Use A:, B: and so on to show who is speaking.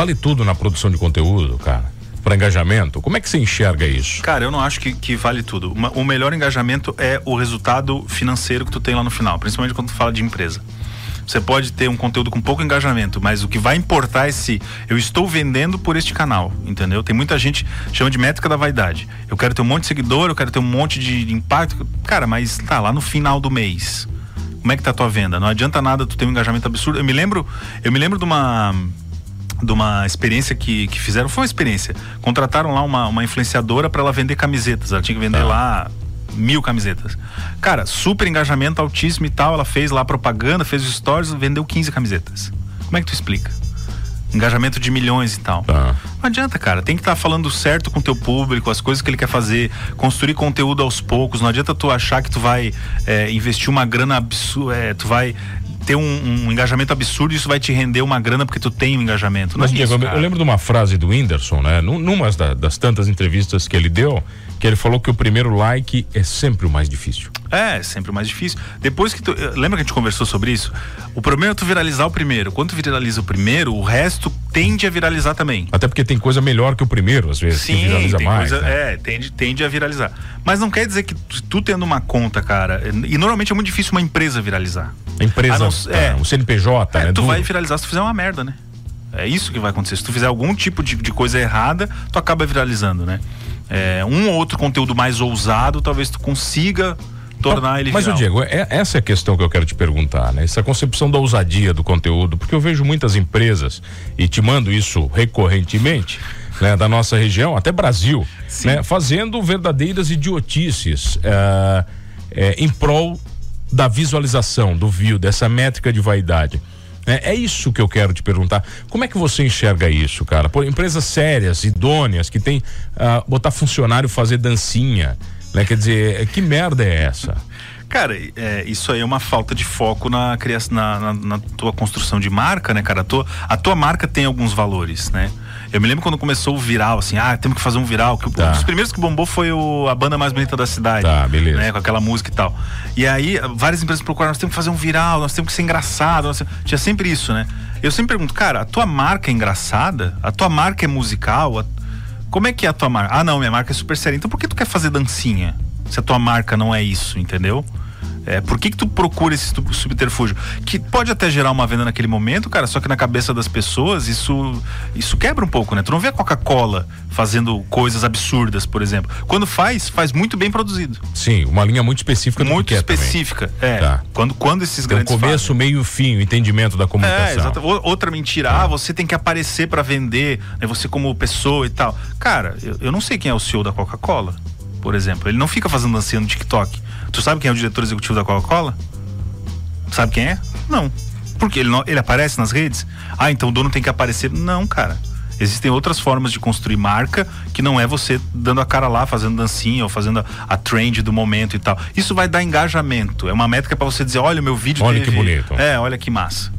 A: vale tudo na produção de conteúdo, cara? Para engajamento? Como é que você enxerga isso?
B: Cara, eu não acho que, que vale tudo. Uma, o melhor engajamento é o resultado financeiro que tu tem lá no final, principalmente quando tu fala de empresa. Você pode ter um conteúdo com pouco engajamento, mas o que vai importar é se eu estou vendendo por este canal, entendeu? Tem muita gente chama de métrica da vaidade. Eu quero ter um monte de seguidor, eu quero ter um monte de impacto. Cara, mas tá lá no final do mês. Como é que tá a tua venda? Não adianta nada tu ter um engajamento absurdo. Eu me lembro, eu me lembro de uma de uma experiência que, que fizeram, foi uma experiência. Contrataram lá uma, uma influenciadora para ela vender camisetas. Ela tinha que vender ah. lá mil camisetas. Cara, super engajamento altíssimo e tal. Ela fez lá propaganda, fez os stories, vendeu 15 camisetas. Como é que tu explica? Engajamento de milhões e tal. Tá. Não adianta, cara. Tem que estar tá falando certo com o teu público, as coisas que ele quer fazer, construir conteúdo aos poucos. Não adianta tu achar que tu vai é, investir uma grana absurda, é, tu vai ter um, um, engajamento absurdo isso vai te render uma grana porque tu tem um engajamento. Não
A: Mas, é Diego, isso, eu lembro de uma frase do Whindersson, né? Numa das tantas entrevistas que ele deu, que ele falou que o primeiro like é sempre o mais difícil.
B: É, sempre o mais difícil. Depois que tu. Eh, lembra que a gente conversou sobre isso? O problema é tu viralizar o primeiro. Quando tu viraliza o primeiro, o resto tende a viralizar também.
A: Até porque tem coisa melhor que o primeiro, às vezes,
B: Sim, que viraliza mais. Coisa, né? É, tende, tende a viralizar. Mas não quer dizer que tu, tu, tendo uma conta, cara. E normalmente é muito difícil uma empresa viralizar.
A: A empresa, não, tá, é, o CNPJ, é, né?
B: Tu duro. vai viralizar se tu fizer uma merda, né? É isso que vai acontecer. Se tu fizer algum tipo de, de coisa errada, tu acaba viralizando, né? É, um ou outro conteúdo mais ousado, talvez tu consiga tornar ele
A: Mas,
B: viral.
A: Diego, é, essa é a questão que eu quero te perguntar, né? Essa concepção da ousadia do conteúdo, porque eu vejo muitas empresas, e te mando isso recorrentemente, né, da nossa região, até Brasil, né, fazendo verdadeiras idiotices é, é, em prol da visualização, do view, dessa métrica de vaidade. É, é, isso que eu quero te perguntar. Como é que você enxerga isso, cara? Por empresas sérias, idôneas, que tem uh, botar funcionário fazer dancinha, né? Quer dizer, que merda é essa?
B: Cara, é, isso aí é uma falta de foco na na, na, na, tua construção de marca, né, cara? A tua, a tua marca tem alguns valores, né? Eu me lembro quando começou o viral, assim, ah, temos que fazer um viral. Que tá. Um dos primeiros que bombou foi o, a banda mais bonita da cidade.
A: Tá, beleza.
B: Né, com aquela música e tal. E aí, várias empresas procuraram, nós temos que fazer um viral, nós temos que ser engraçado. Nós... Tinha sempre isso, né? Eu sempre pergunto, cara, a tua marca é engraçada? A tua marca é musical? A... Como é que é a tua marca? Ah, não, minha marca é super séria. Então por que tu quer fazer dancinha? Se a tua marca não é isso, entendeu? É, por que, que tu procura esse subterfúgio? Que pode até gerar uma venda naquele momento, cara, só que na cabeça das pessoas isso, isso quebra um pouco, né? Tu não vê a Coca-Cola fazendo coisas absurdas, por exemplo. Quando faz, faz muito bem produzido.
A: Sim, uma linha muito específica
B: do Muito específica, também. é. Tá. Quando, quando esses
A: Tem
B: grandes.
A: Começo, fazem. meio fim, o entendimento da comunicação. É, exato.
B: Outra mentira, ah, você tem que aparecer para vender, né, você como pessoa e tal. Cara, eu, eu não sei quem é o CEO da Coca-Cola, por exemplo. Ele não fica fazendo dancinha no TikTok. Tu sabe quem é o diretor executivo da Coca-Cola? Sabe quem é? Não. Porque ele, não, ele aparece nas redes? Ah, então o dono tem que aparecer. Não, cara. Existem outras formas de construir marca que não é você dando a cara lá, fazendo dancinha ou fazendo a, a trend do momento e tal. Isso vai dar engajamento. É uma métrica para você dizer, olha, o meu vídeo
A: Olha teve... que bonito.
B: É, olha que massa.